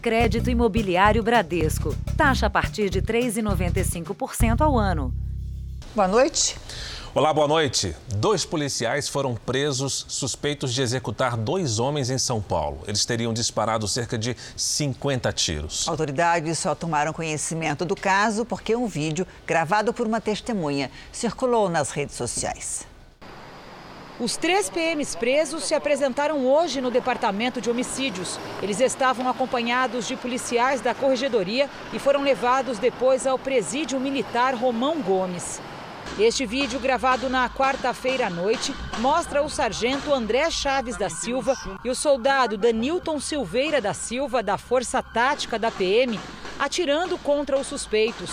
Crédito Imobiliário Bradesco. Taxa a partir de 3,95% ao ano. Boa noite. Olá, boa noite. Dois policiais foram presos suspeitos de executar dois homens em São Paulo. Eles teriam disparado cerca de 50 tiros. Autoridades só tomaram conhecimento do caso porque um vídeo gravado por uma testemunha circulou nas redes sociais. Os três PMs presos se apresentaram hoje no Departamento de Homicídios. Eles estavam acompanhados de policiais da Corregedoria e foram levados depois ao Presídio Militar Romão Gomes. Este vídeo, gravado na quarta-feira à noite, mostra o sargento André Chaves da Silva e o soldado Danilton Silveira da Silva, da Força Tática da PM, atirando contra os suspeitos.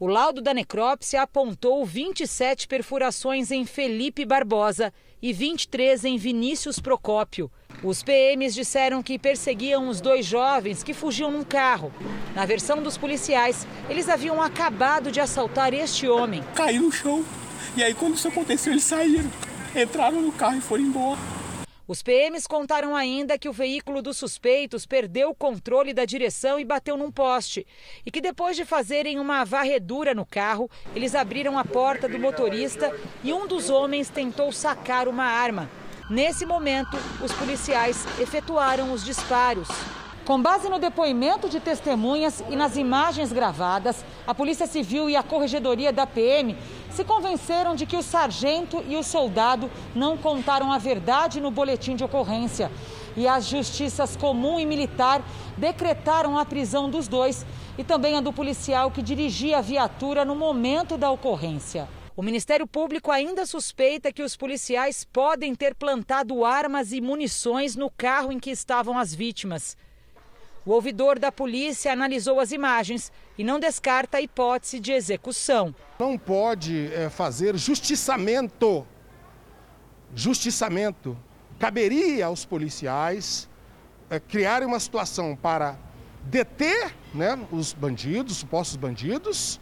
O laudo da necrópsia apontou 27 perfurações em Felipe Barbosa e 23 em Vinícius Procópio. Os PMs disseram que perseguiam os dois jovens que fugiam num carro. Na versão dos policiais, eles haviam acabado de assaltar este homem. Caiu no chão. E aí, quando isso aconteceu, eles saíram, entraram no carro e foram embora. Os PMs contaram ainda que o veículo dos suspeitos perdeu o controle da direção e bateu num poste. E que depois de fazerem uma varredura no carro, eles abriram a porta do motorista e um dos homens tentou sacar uma arma. Nesse momento, os policiais efetuaram os disparos. Com base no depoimento de testemunhas e nas imagens gravadas, a Polícia Civil e a Corregedoria da PM se convenceram de que o sargento e o soldado não contaram a verdade no boletim de ocorrência. E as justiças comum e militar decretaram a prisão dos dois e também a do policial que dirigia a viatura no momento da ocorrência. O Ministério Público ainda suspeita que os policiais podem ter plantado armas e munições no carro em que estavam as vítimas. O ouvidor da polícia analisou as imagens e não descarta a hipótese de execução. Não pode é, fazer justiçamento. Justiçamento. Caberia aos policiais é, criarem uma situação para deter né, os bandidos, supostos bandidos,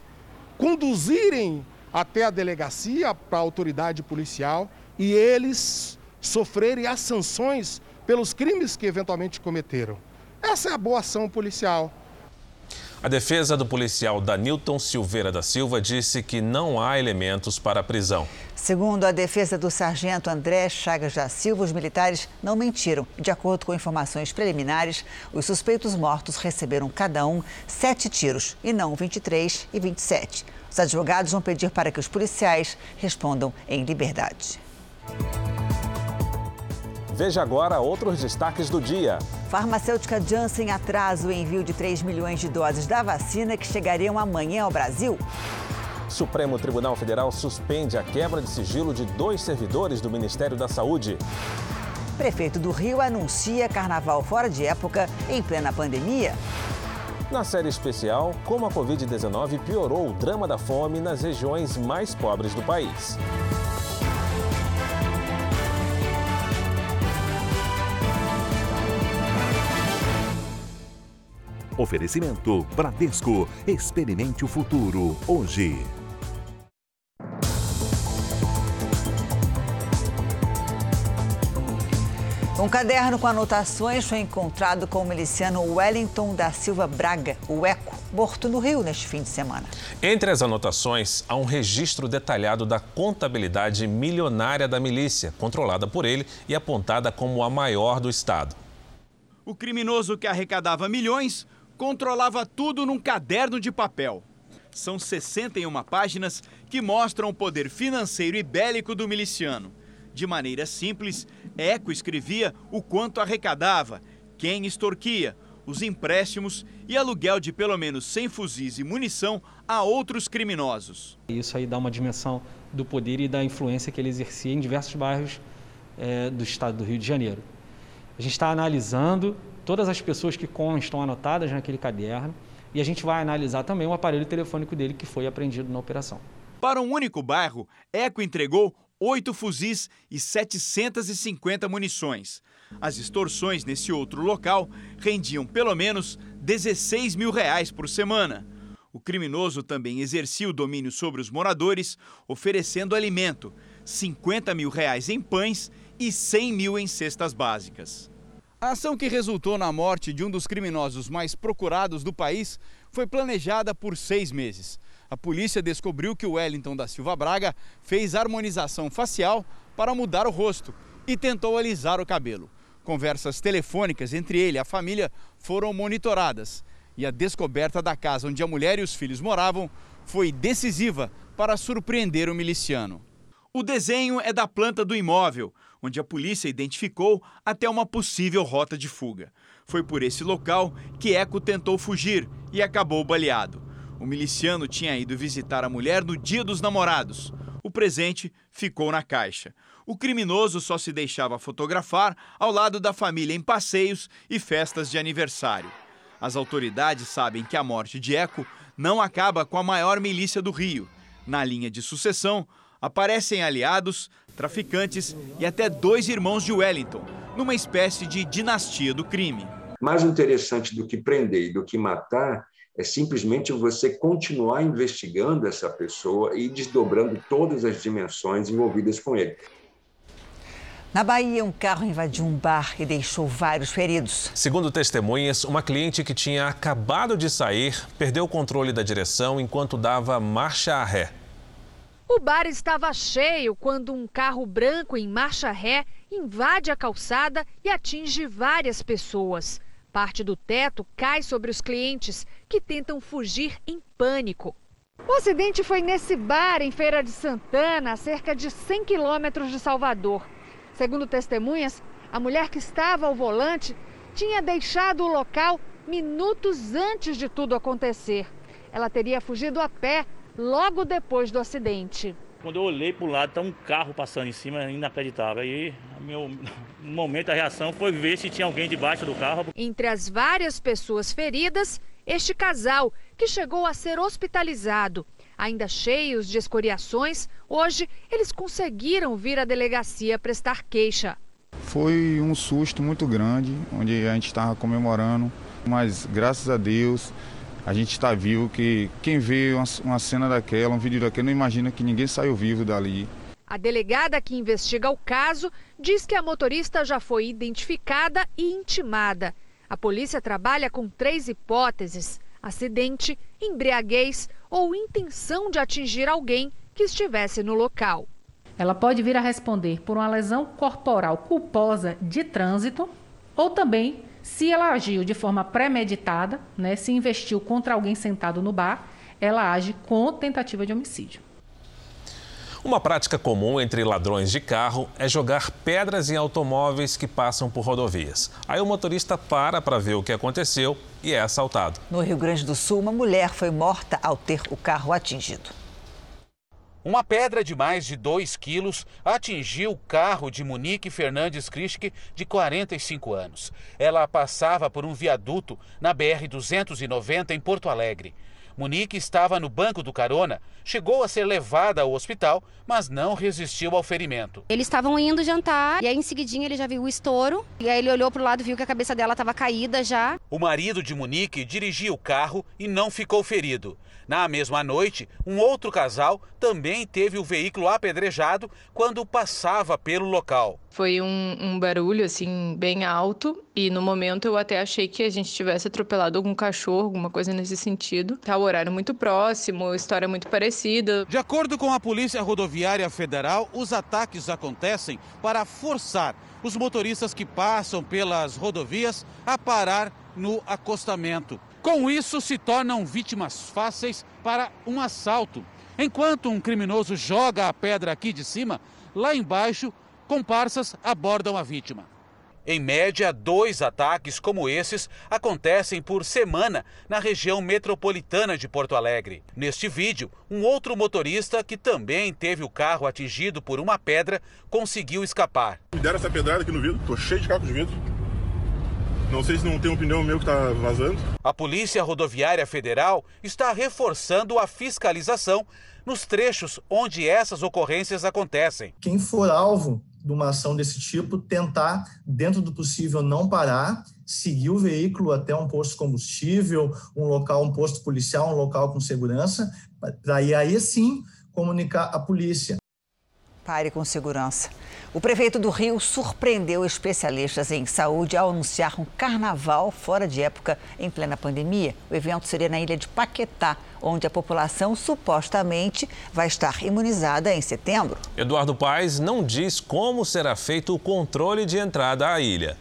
conduzirem até a delegacia, para a autoridade policial e eles sofrerem as sanções pelos crimes que eventualmente cometeram. Essa é a boa ação policial. A defesa do policial Danilton Silveira da Silva disse que não há elementos para a prisão. Segundo a defesa do sargento André Chagas da Silva, os militares não mentiram. De acordo com informações preliminares, os suspeitos mortos receberam cada um sete tiros e não 23 e 27. Os advogados vão pedir para que os policiais respondam em liberdade. Veja agora outros destaques do dia. Farmacêutica Janssen atrasa o envio de 3 milhões de doses da vacina que chegariam amanhã ao Brasil. Supremo Tribunal Federal suspende a quebra de sigilo de dois servidores do Ministério da Saúde. Prefeito do Rio anuncia carnaval fora de época em plena pandemia. Na série especial, como a Covid-19 piorou o drama da fome nas regiões mais pobres do país. Oferecimento Bradesco. Experimente o futuro hoje. Um caderno com anotações foi encontrado com o miliciano Wellington da Silva Braga, o Eco, morto no Rio neste fim de semana. Entre as anotações, há um registro detalhado da contabilidade milionária da milícia, controlada por ele e apontada como a maior do estado. O criminoso que arrecadava milhões controlava tudo num caderno de papel. São 61 páginas que mostram o poder financeiro e bélico do miliciano. De maneira simples, Eco escrevia o quanto arrecadava, quem extorquia, os empréstimos e aluguel de pelo menos 100 fuzis e munição a outros criminosos. Isso aí dá uma dimensão do poder e da influência que ele exercia em diversos bairros é, do estado do Rio de Janeiro. A gente está analisando todas as pessoas que constam anotadas naquele caderno e a gente vai analisar também o aparelho telefônico dele que foi apreendido na operação. Para um único bairro, Eco entregou oito fuzis e 750 munições. As extorsões nesse outro local rendiam pelo menos 16 mil reais por semana. O criminoso também exercia o domínio sobre os moradores, oferecendo alimento, 50 mil reais em pães e 100 mil em cestas básicas. A ação que resultou na morte de um dos criminosos mais procurados do país foi planejada por seis meses. A polícia descobriu que o Wellington da Silva Braga fez harmonização facial para mudar o rosto e tentou alisar o cabelo. Conversas telefônicas entre ele e a família foram monitoradas e a descoberta da casa onde a mulher e os filhos moravam foi decisiva para surpreender o miliciano. O desenho é da planta do imóvel, onde a polícia identificou até uma possível rota de fuga. Foi por esse local que Eco tentou fugir e acabou baleado. O miliciano tinha ido visitar a mulher no dia dos namorados. O presente ficou na caixa. O criminoso só se deixava fotografar ao lado da família em passeios e festas de aniversário. As autoridades sabem que a morte de Eco não acaba com a maior milícia do Rio. Na linha de sucessão, aparecem aliados, traficantes e até dois irmãos de Wellington, numa espécie de dinastia do crime. Mais interessante do que prender e do que matar é simplesmente você continuar investigando essa pessoa e desdobrando todas as dimensões envolvidas com ele. Na Bahia, um carro invadiu um bar e deixou vários feridos. Segundo testemunhas, uma cliente que tinha acabado de sair perdeu o controle da direção enquanto dava marcha a ré. O bar estava cheio quando um carro branco em marcha ré invade a calçada e atinge várias pessoas. Parte do teto cai sobre os clientes, que tentam fugir em pânico. O acidente foi nesse bar em Feira de Santana, a cerca de 100 quilômetros de Salvador. Segundo testemunhas, a mulher que estava ao volante tinha deixado o local minutos antes de tudo acontecer. Ela teria fugido a pé logo depois do acidente. Quando eu olhei para o lado, tá um carro passando em cima, inacreditável. Aí, meu momento, a reação foi ver se tinha alguém debaixo do carro. Entre as várias pessoas feridas, este casal, que chegou a ser hospitalizado. Ainda cheios de escoriações, hoje eles conseguiram vir à delegacia prestar queixa. Foi um susto muito grande, onde a gente estava comemorando, mas graças a Deus a gente está vivo, que quem vê uma, uma cena daquela, um vídeo daquele, não imagina que ninguém saiu vivo dali. A delegada que investiga o caso diz que a motorista já foi identificada e intimada. A polícia trabalha com três hipóteses: acidente, embriaguez ou intenção de atingir alguém que estivesse no local. Ela pode vir a responder por uma lesão corporal culposa de trânsito ou também se ela agiu de forma premeditada, né, se investiu contra alguém sentado no bar, ela age com tentativa de homicídio. Uma prática comum entre ladrões de carro é jogar pedras em automóveis que passam por rodovias. Aí o motorista para para ver o que aconteceu e é assaltado. No Rio Grande do Sul, uma mulher foi morta ao ter o carro atingido. Uma pedra de mais de 2 quilos atingiu o carro de Monique Fernandes Krischke, de 45 anos. Ela passava por um viaduto na BR-290 em Porto Alegre. Monique estava no banco do carona, chegou a ser levada ao hospital, mas não resistiu ao ferimento. Eles estavam indo jantar e aí em seguidinho ele já viu o estouro e aí ele olhou para o lado e viu que a cabeça dela estava caída já. O marido de Monique dirigia o carro e não ficou ferido. Na mesma noite, um outro casal também teve o veículo apedrejado quando passava pelo local. Foi um, um, barulho assim bem alto e no momento eu até achei que a gente tivesse atropelado algum cachorro, alguma coisa nesse sentido. Tá o horário muito próximo, história muito parecida. De acordo com a Polícia Rodoviária Federal, os ataques acontecem para forçar os motoristas que passam pelas rodovias a parar no acostamento. Com isso, se tornam vítimas fáceis para um assalto. Enquanto um criminoso joga a pedra aqui de cima, lá embaixo, comparsas abordam a vítima. Em média, dois ataques como esses acontecem por semana na região metropolitana de Porto Alegre. Neste vídeo, um outro motorista que também teve o carro atingido por uma pedra conseguiu escapar. Me deram essa pedrada aqui no vidro, tô cheio de cacos de vidro. Não sei se não tem um pneu meu que está vazando. A Polícia Rodoviária Federal está reforçando a fiscalização nos trechos onde essas ocorrências acontecem. Quem for alvo de uma ação desse tipo, tentar, dentro do possível, não parar, seguir o veículo até um posto de combustível, um local, um posto policial, um local com segurança, para aí, aí sim comunicar à polícia. Pare com segurança. O prefeito do Rio surpreendeu especialistas em saúde ao anunciar um carnaval fora de época em plena pandemia. O evento seria na ilha de Paquetá, onde a população supostamente vai estar imunizada em setembro. Eduardo Paes não diz como será feito o controle de entrada à ilha.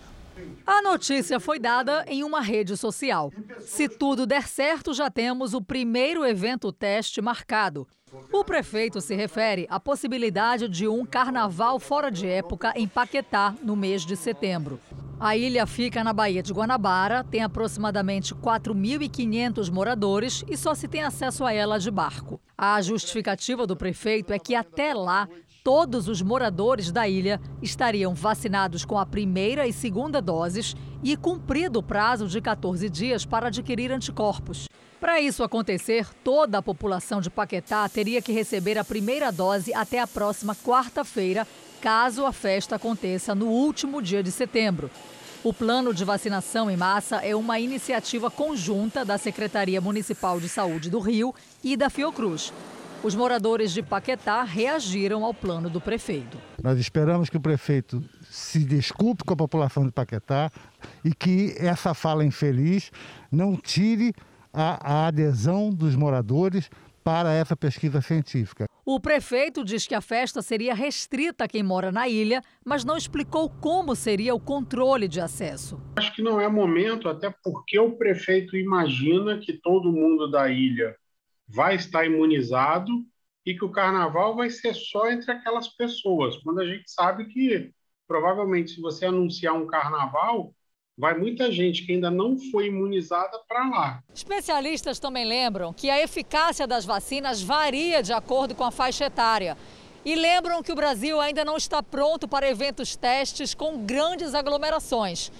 A notícia foi dada em uma rede social. Se tudo der certo, já temos o primeiro evento teste marcado. O prefeito se refere à possibilidade de um carnaval fora de época em Paquetá, no mês de setembro. A ilha fica na Baía de Guanabara, tem aproximadamente 4.500 moradores e só se tem acesso a ela de barco. A justificativa do prefeito é que até lá todos os moradores da ilha estariam vacinados com a primeira e segunda doses e cumprido o prazo de 14 dias para adquirir anticorpos. Para isso acontecer, toda a população de Paquetá teria que receber a primeira dose até a próxima quarta-feira, caso a festa aconteça no último dia de setembro. O plano de vacinação em massa é uma iniciativa conjunta da Secretaria Municipal de Saúde do Rio e da Fiocruz. Os moradores de Paquetá reagiram ao plano do prefeito. Nós esperamos que o prefeito se desculpe com a população de Paquetá e que essa fala infeliz não tire a, a adesão dos moradores para essa pesquisa científica. O prefeito diz que a festa seria restrita a quem mora na ilha, mas não explicou como seria o controle de acesso. Acho que não é momento, até porque o prefeito imagina que todo mundo da ilha vai estar imunizado e que o carnaval vai ser só entre aquelas pessoas, quando a gente sabe que provavelmente se você anunciar um carnaval, vai muita gente que ainda não foi imunizada para lá. Especialistas também lembram que a eficácia das vacinas varia de acordo com a faixa etária. E lembram que o Brasil ainda não está pronto para eventos testes com grandes aglomerações.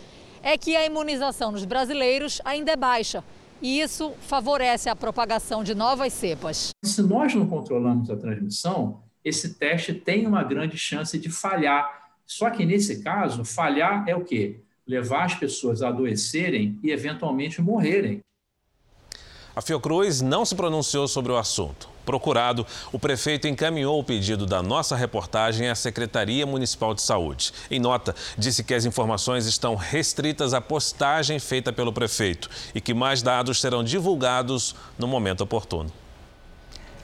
É que a imunização nos brasileiros ainda é baixa e isso favorece a propagação de novas cepas. Se nós não controlamos a transmissão, esse teste tem uma grande chance de falhar. Só que nesse caso, falhar é o quê? Levar as pessoas a adoecerem e eventualmente morrerem. A Fiocruz não se pronunciou sobre o assunto. Procurado, o prefeito encaminhou o pedido da nossa reportagem à Secretaria Municipal de Saúde. Em nota, disse que as informações estão restritas à postagem feita pelo prefeito e que mais dados serão divulgados no momento oportuno.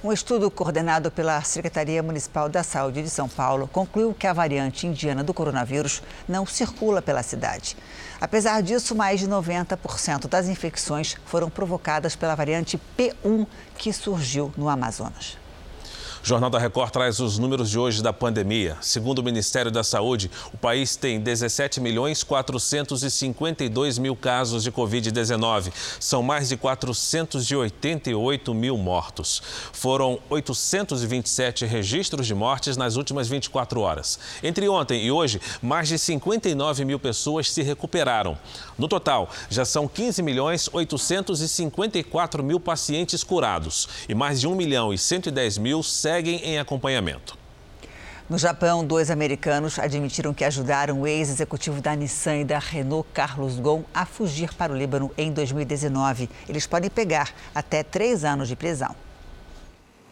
Um estudo coordenado pela Secretaria Municipal da Saúde de São Paulo concluiu que a variante indiana do coronavírus não circula pela cidade. Apesar disso, mais de 90% das infecções foram provocadas pela variante P1 que surgiu no Amazonas. O Jornal da Record traz os números de hoje da pandemia. Segundo o Ministério da Saúde, o país tem 17 milhões 452 mil casos de Covid-19. São mais de 488 mil mortos. Foram 827 registros de mortes nas últimas 24 horas. Entre ontem e hoje, mais de 59 mil pessoas se recuperaram. No total, já são 15 milhões 854 mil pacientes curados e mais de 1 milhão e 110 mil seguem em acompanhamento. No Japão, dois americanos admitiram que ajudaram o ex-executivo da Nissan e da Renault, Carlos Ghosn, a fugir para o Líbano em 2019. Eles podem pegar até três anos de prisão.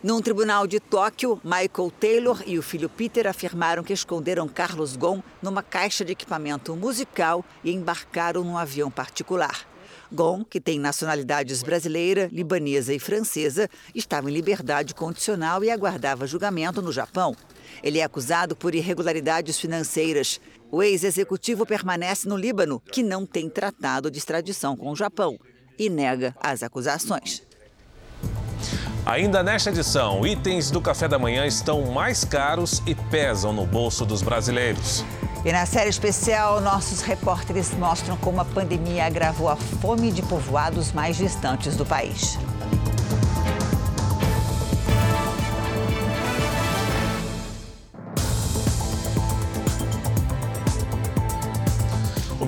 Num tribunal de Tóquio, Michael Taylor e o filho Peter afirmaram que esconderam Carlos Ghosn numa caixa de equipamento musical e embarcaram num avião particular. Gon, que tem nacionalidades brasileira, libanesa e francesa, estava em liberdade condicional e aguardava julgamento no Japão. Ele é acusado por irregularidades financeiras. O ex-executivo permanece no Líbano, que não tem tratado de extradição com o Japão, e nega as acusações. Ainda nesta edição, itens do café da manhã estão mais caros e pesam no bolso dos brasileiros. E na série especial, nossos repórteres mostram como a pandemia agravou a fome de povoados mais distantes do país.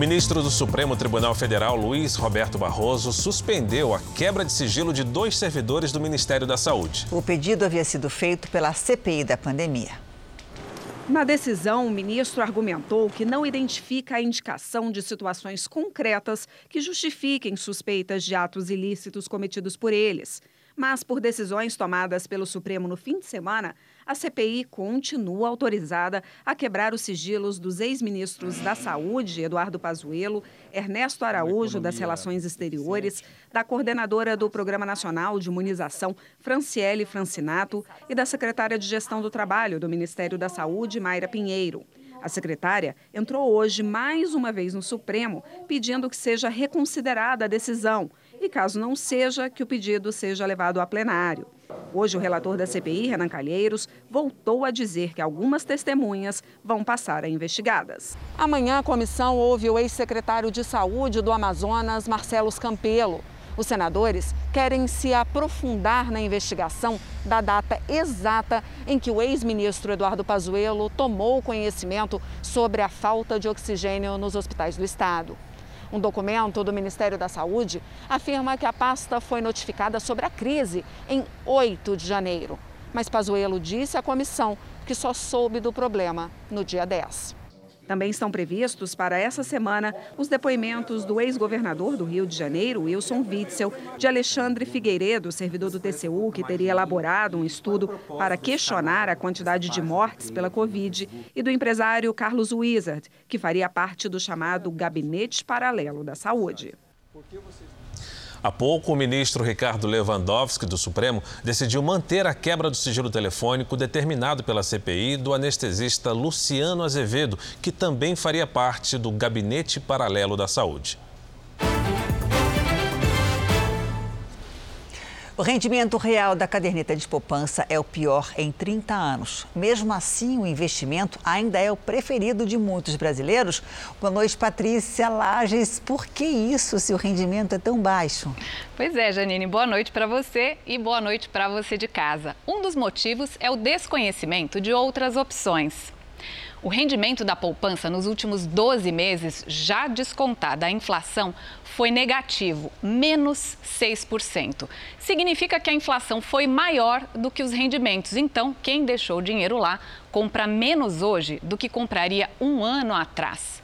Ministro do Supremo Tribunal Federal, Luiz Roberto Barroso, suspendeu a quebra de sigilo de dois servidores do Ministério da Saúde. O pedido havia sido feito pela CPI da pandemia. Na decisão, o ministro argumentou que não identifica a indicação de situações concretas que justifiquem suspeitas de atos ilícitos cometidos por eles. Mas, por decisões tomadas pelo Supremo no fim de semana, a CPI continua autorizada a quebrar os sigilos dos ex-ministros da Saúde, Eduardo Pazuello, Ernesto Araújo, das Relações Exteriores, da coordenadora do Programa Nacional de Imunização, Franciele Francinato, e da secretária de Gestão do Trabalho do Ministério da Saúde, Mayra Pinheiro. A secretária entrou hoje mais uma vez no Supremo pedindo que seja reconsiderada a decisão e, caso não seja, que o pedido seja levado a plenário. Hoje, o relator da CPI, Renan Calheiros, voltou a dizer que algumas testemunhas vão passar a investigadas. Amanhã, a comissão ouve o ex-secretário de Saúde do Amazonas, Marcelo Campelo. Os senadores querem se aprofundar na investigação da data exata em que o ex-ministro Eduardo Pazuello tomou conhecimento sobre a falta de oxigênio nos hospitais do estado. Um documento do Ministério da Saúde afirma que a pasta foi notificada sobre a crise em 8 de janeiro. Mas Pazuello disse à comissão que só soube do problema no dia 10. Também estão previstos para essa semana os depoimentos do ex-governador do Rio de Janeiro, Wilson Witzel, de Alexandre Figueiredo, servidor do TCU, que teria elaborado um estudo para questionar a quantidade de mortes pela Covid, e do empresário Carlos Wizard, que faria parte do chamado Gabinete Paralelo da Saúde. Há pouco, o ministro Ricardo Lewandowski, do Supremo, decidiu manter a quebra do sigilo telefônico determinado pela CPI do anestesista Luciano Azevedo, que também faria parte do Gabinete Paralelo da Saúde. O rendimento real da caderneta de poupança é o pior em 30 anos. Mesmo assim, o investimento ainda é o preferido de muitos brasileiros. Boa noite, Patrícia Lages. Por que isso se o rendimento é tão baixo? Pois é, Janine. Boa noite para você e boa noite para você de casa. Um dos motivos é o desconhecimento de outras opções. O rendimento da poupança nos últimos 12 meses, já descontada a inflação, foi negativo, menos 6%. Significa que a inflação foi maior do que os rendimentos. Então, quem deixou o dinheiro lá compra menos hoje do que compraria um ano atrás.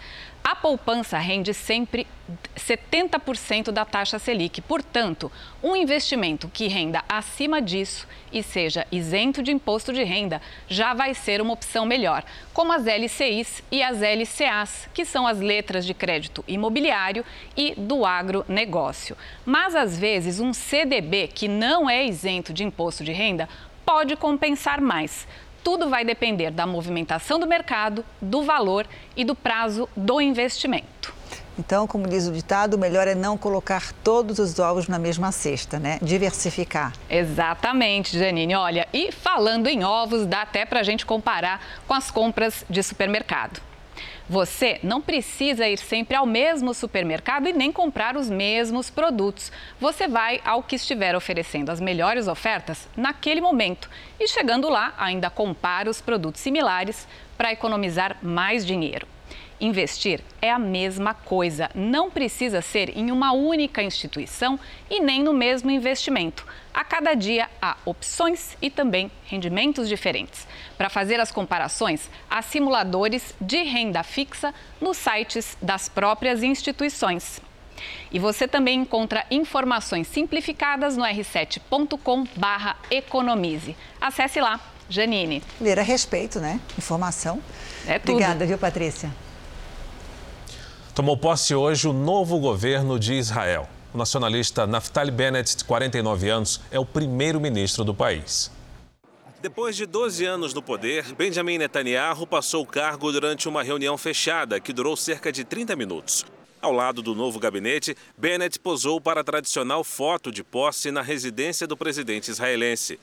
A poupança rende sempre 70% da taxa Selic. Portanto, um investimento que renda acima disso e seja isento de imposto de renda já vai ser uma opção melhor, como as LCIs e as LCAs, que são as letras de crédito imobiliário e do agronegócio. Mas às vezes um CDB que não é isento de imposto de renda pode compensar mais tudo vai depender da movimentação do mercado, do valor e do prazo do investimento. Então, como diz o ditado, o melhor é não colocar todos os ovos na mesma cesta, né? Diversificar. Exatamente, Janine. Olha, e falando em ovos, dá até para a gente comparar com as compras de supermercado. Você não precisa ir sempre ao mesmo supermercado e nem comprar os mesmos produtos. Você vai ao que estiver oferecendo as melhores ofertas naquele momento e chegando lá ainda compara os produtos similares para economizar mais dinheiro. Investir é a mesma coisa, não precisa ser em uma única instituição e nem no mesmo investimento. A cada dia há opções e também rendimentos diferentes. Para fazer as comparações, há simuladores de renda fixa nos sites das próprias instituições. E você também encontra informações simplificadas no r7.com/economize. Acesse lá, Janine. Ler a respeito, né? Informação. É tudo. Obrigada, viu, Patrícia? Tomou posse hoje o novo governo de Israel. O nacionalista Naftali Bennett, de 49 anos, é o primeiro-ministro do país. Depois de 12 anos no poder, Benjamin Netanyahu passou o cargo durante uma reunião fechada que durou cerca de 30 minutos. Ao lado do novo gabinete, Bennett posou para a tradicional foto de posse na residência do presidente israelense.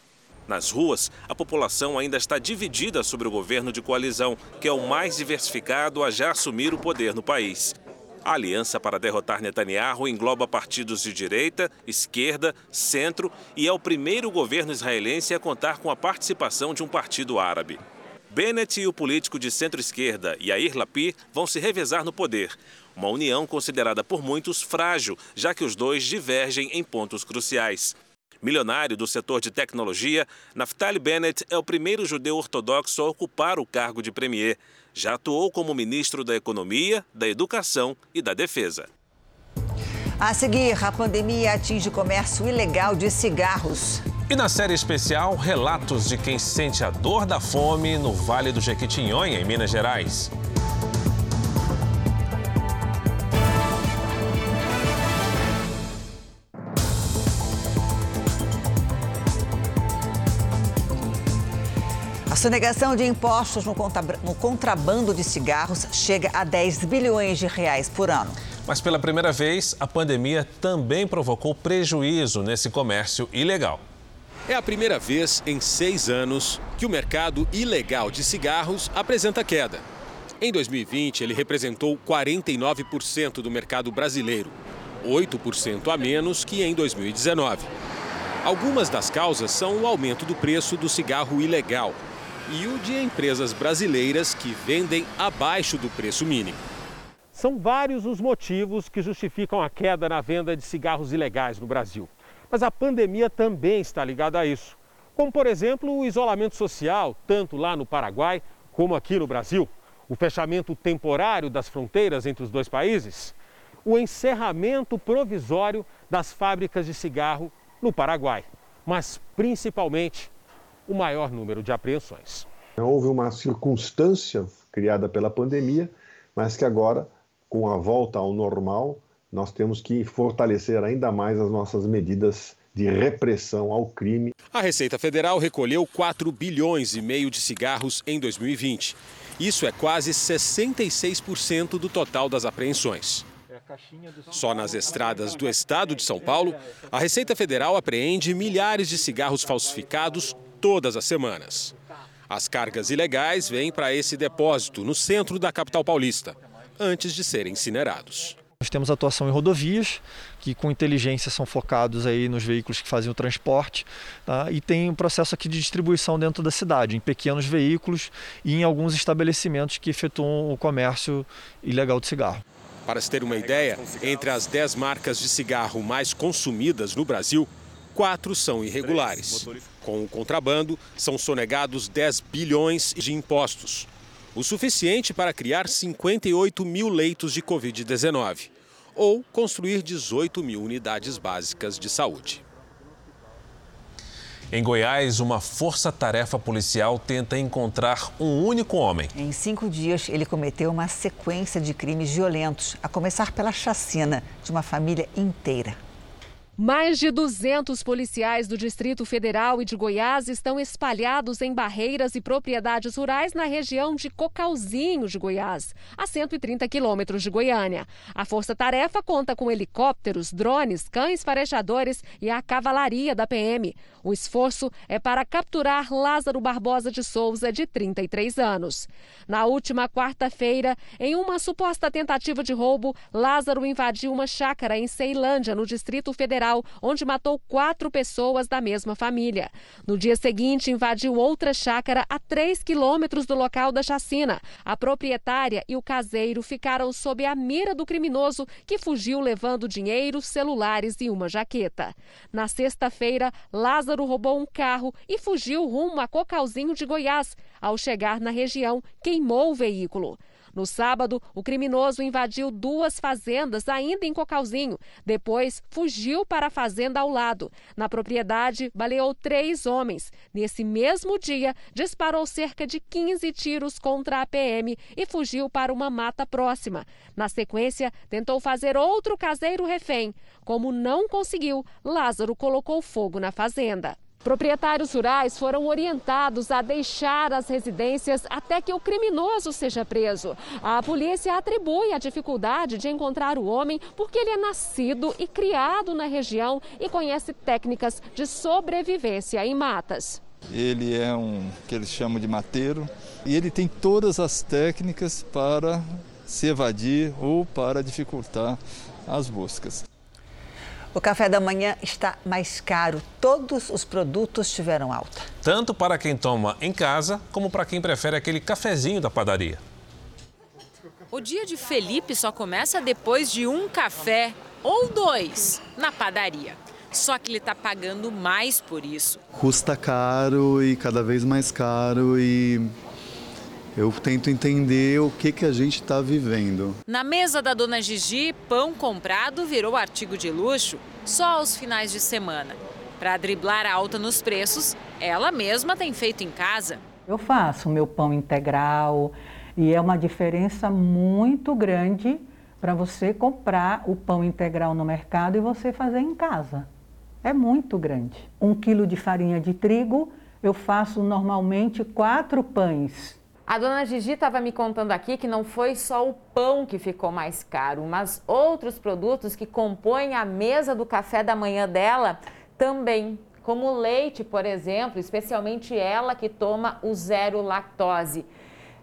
Nas ruas, a população ainda está dividida sobre o governo de coalizão, que é o mais diversificado a já assumir o poder no país. A aliança para derrotar Netanyahu engloba partidos de direita, esquerda, centro e é o primeiro governo israelense a contar com a participação de um partido árabe. Bennett e o político de centro-esquerda, Yair Lapid, vão se revezar no poder. Uma união considerada por muitos frágil, já que os dois divergem em pontos cruciais. Milionário do setor de tecnologia, Naftali Bennett é o primeiro judeu ortodoxo a ocupar o cargo de premier. Já atuou como ministro da Economia, da Educação e da Defesa. A seguir, a pandemia atinge o comércio ilegal de cigarros. E na série especial, relatos de quem sente a dor da fome no Vale do Jequitinhonha, em Minas Gerais. Sonegação de impostos no contrabando de cigarros chega a 10 bilhões de reais por ano. Mas pela primeira vez, a pandemia também provocou prejuízo nesse comércio ilegal. É a primeira vez em seis anos que o mercado ilegal de cigarros apresenta queda. Em 2020, ele representou 49% do mercado brasileiro, 8% a menos que em 2019. Algumas das causas são o aumento do preço do cigarro ilegal, e o de empresas brasileiras que vendem abaixo do preço mínimo. São vários os motivos que justificam a queda na venda de cigarros ilegais no Brasil. Mas a pandemia também está ligada a isso. Como, por exemplo, o isolamento social, tanto lá no Paraguai como aqui no Brasil, o fechamento temporário das fronteiras entre os dois países, o encerramento provisório das fábricas de cigarro no Paraguai, mas principalmente o maior número de apreensões. Houve uma circunstância criada pela pandemia, mas que agora, com a volta ao normal, nós temos que fortalecer ainda mais as nossas medidas de repressão ao crime. A Receita Federal recolheu 4 bilhões e meio de cigarros em 2020. Isso é quase 66% do total das apreensões. Só nas estradas do estado de São Paulo, a Receita Federal apreende milhares de cigarros falsificados todas as semanas. As cargas ilegais vêm para esse depósito no centro da capital paulista, antes de serem incinerados. Nós temos atuação em rodovias, que com inteligência são focados aí nos veículos que fazem o transporte, tá? e tem um processo aqui de distribuição dentro da cidade, em pequenos veículos e em alguns estabelecimentos que efetuam o comércio ilegal de cigarro. Para se ter uma ideia, entre as 10 marcas de cigarro mais consumidas no Brasil, quatro são irregulares. Com o contrabando, são sonegados 10 bilhões de impostos, o suficiente para criar 58 mil leitos de Covid-19 ou construir 18 mil unidades básicas de saúde. Em Goiás, uma força-tarefa policial tenta encontrar um único homem. Em cinco dias, ele cometeu uma sequência de crimes violentos, a começar pela chacina de uma família inteira. Mais de 200 policiais do Distrito Federal e de Goiás estão espalhados em barreiras e propriedades rurais na região de Cocalzinho de Goiás, a 130 quilômetros de Goiânia. A força-tarefa conta com helicópteros, drones, cães farejadores e a cavalaria da PM. O esforço é para capturar Lázaro Barbosa de Souza, de 33 anos. Na última quarta-feira, em uma suposta tentativa de roubo, Lázaro invadiu uma chácara em Ceilândia, no Distrito Federal onde matou quatro pessoas da mesma família. No dia seguinte, invadiu outra chácara a três quilômetros do local da chacina. A proprietária e o caseiro ficaram sob a mira do criminoso, que fugiu levando dinheiro, celulares e uma jaqueta. Na sexta-feira, Lázaro roubou um carro e fugiu rumo a Cocalzinho de Goiás. Ao chegar na região, queimou o veículo. No sábado, o criminoso invadiu duas fazendas ainda em Cocalzinho. Depois, fugiu para a fazenda ao lado. Na propriedade, baleou três homens. Nesse mesmo dia, disparou cerca de 15 tiros contra a PM e fugiu para uma mata próxima. Na sequência, tentou fazer outro caseiro refém. Como não conseguiu, Lázaro colocou fogo na fazenda. Proprietários rurais foram orientados a deixar as residências até que o criminoso seja preso. A polícia atribui a dificuldade de encontrar o homem porque ele é nascido e criado na região e conhece técnicas de sobrevivência em matas. Ele é um que eles chamam de mateiro e ele tem todas as técnicas para se evadir ou para dificultar as buscas. O café da manhã está mais caro. Todos os produtos tiveram alta. Tanto para quem toma em casa, como para quem prefere aquele cafezinho da padaria. O dia de Felipe só começa depois de um café ou dois na padaria. Só que ele está pagando mais por isso. Custa caro e cada vez mais caro e eu tento entender o que, que a gente está vivendo. Na mesa da dona Gigi, pão comprado virou artigo de luxo só aos finais de semana. Para driblar a alta nos preços, ela mesma tem feito em casa. Eu faço meu pão integral e é uma diferença muito grande para você comprar o pão integral no mercado e você fazer em casa. É muito grande. Um quilo de farinha de trigo, eu faço normalmente quatro pães. A dona Gigi estava me contando aqui que não foi só o pão que ficou mais caro, mas outros produtos que compõem a mesa do café da manhã dela também, como leite, por exemplo, especialmente ela que toma o zero lactose.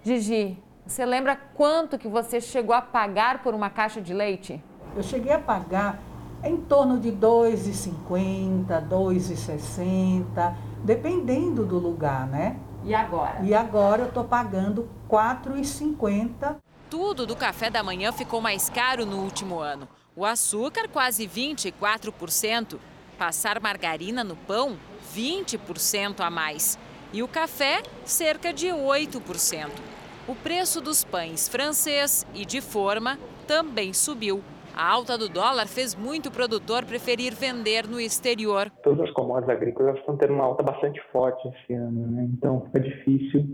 Gigi, você lembra quanto que você chegou a pagar por uma caixa de leite? Eu cheguei a pagar em torno de R$ 2,50, R$ 2,60, dependendo do lugar, né? E agora? E agora eu estou pagando R$ 4,50. Tudo do café da manhã ficou mais caro no último ano. O açúcar, quase 24%. Passar margarina no pão, 20% a mais. E o café, cerca de 8%. O preço dos pães francês e de forma também subiu. A alta do dólar fez muito produtor preferir vender no exterior. Todas as commodities agrícolas estão tendo uma alta bastante forte esse ano, né? então fica difícil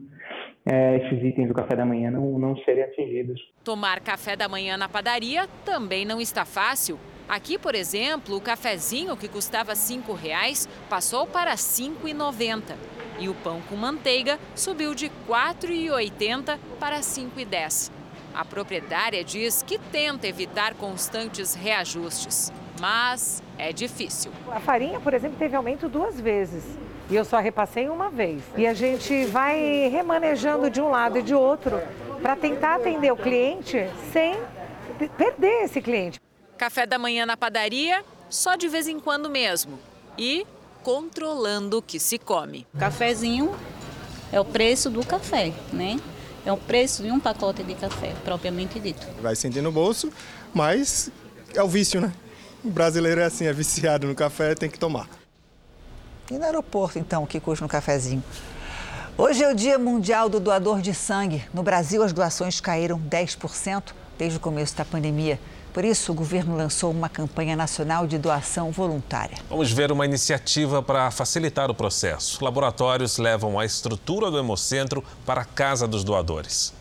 é, esses itens do café da manhã não, não serem atingidos. Tomar café da manhã na padaria também não está fácil. Aqui, por exemplo, o cafezinho que custava R$ 5,00 passou para R$ 5,90. E o pão com manteiga subiu de R$ 4,80 para R$ 5,10. A proprietária diz que tenta evitar constantes reajustes, mas é difícil. A farinha, por exemplo, teve aumento duas vezes e eu só repassei uma vez. E a gente vai remanejando de um lado e de outro para tentar atender o cliente sem perder esse cliente. Café da manhã na padaria, só de vez em quando mesmo. E controlando o que se come. Cafezinho é o preço do café, né? É o preço de um pacote de café, propriamente dito. Vai sentir no bolso, mas é o vício, né? O brasileiro é assim, é viciado no café, tem que tomar. E no aeroporto, então, o que custa um cafezinho? Hoje é o Dia Mundial do Doador de Sangue. No Brasil, as doações caíram 10% desde o começo da pandemia. Por isso, o governo lançou uma campanha nacional de doação voluntária. Vamos ver uma iniciativa para facilitar o processo. Laboratórios levam a estrutura do Hemocentro para a casa dos doadores.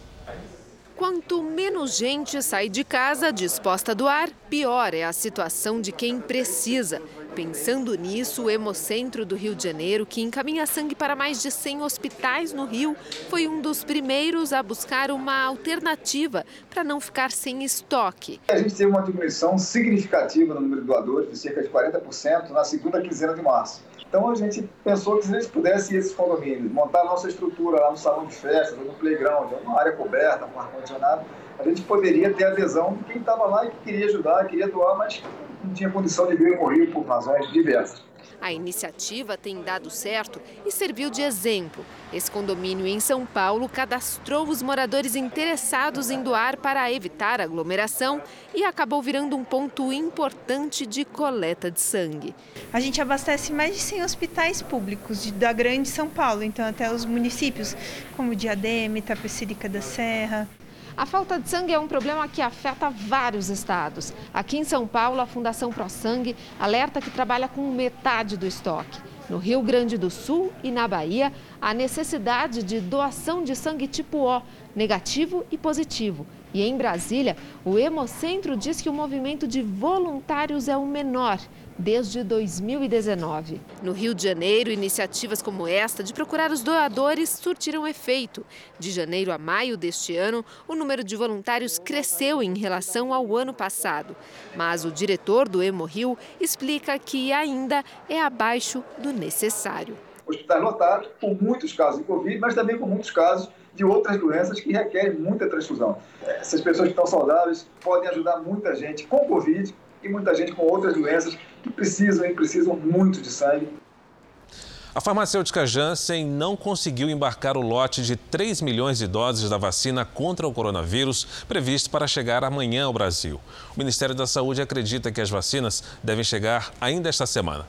Quanto menos gente sai de casa disposta a doar, pior é a situação de quem precisa. Pensando nisso, o Hemocentro do Rio de Janeiro, que encaminha sangue para mais de 100 hospitais no Rio, foi um dos primeiros a buscar uma alternativa para não ficar sem estoque. A gente teve uma diminuição significativa no número de doadores, de cerca de 40%, na segunda quinzena de março. Então a gente pensou que se a gente pudesse ir esses condomínios, montar a nossa estrutura lá no salão de festas, no playground, uma área coberta, com ar-condicionado, a gente poderia ter adesão de quem estava lá e que queria ajudar, queria doar, mas não tinha condição de vir Rio por razões diversas. A iniciativa tem dado certo e serviu de exemplo. Esse condomínio em São Paulo cadastrou os moradores interessados em doar para evitar aglomeração e acabou virando um ponto importante de coleta de sangue. A gente abastece mais de 100 hospitais públicos da Grande São Paulo, então até os municípios como Diadema, Itapecerica da Serra. A falta de sangue é um problema que afeta vários estados. Aqui em São Paulo, a Fundação Pro Sangue alerta que trabalha com metade do estoque. No Rio Grande do Sul e na Bahia, a necessidade de doação de sangue tipo O, negativo e positivo. E em Brasília, o Hemocentro diz que o movimento de voluntários é o menor desde 2019. No Rio de Janeiro, iniciativas como esta de procurar os doadores surtiram efeito. De janeiro a maio deste ano, o número de voluntários cresceu em relação ao ano passado. Mas o diretor do Hemo Rio explica que ainda é abaixo do necessário. Hospitais lotados, com muitos casos de Covid, mas também com muitos casos de outras doenças que requerem muita transfusão. Essas pessoas que estão saudáveis podem ajudar muita gente com Covid e muita gente com outras doenças que precisam e precisam muito de sangue. A farmacêutica Janssen não conseguiu embarcar o lote de 3 milhões de doses da vacina contra o coronavírus previsto para chegar amanhã ao Brasil. O Ministério da Saúde acredita que as vacinas devem chegar ainda esta semana.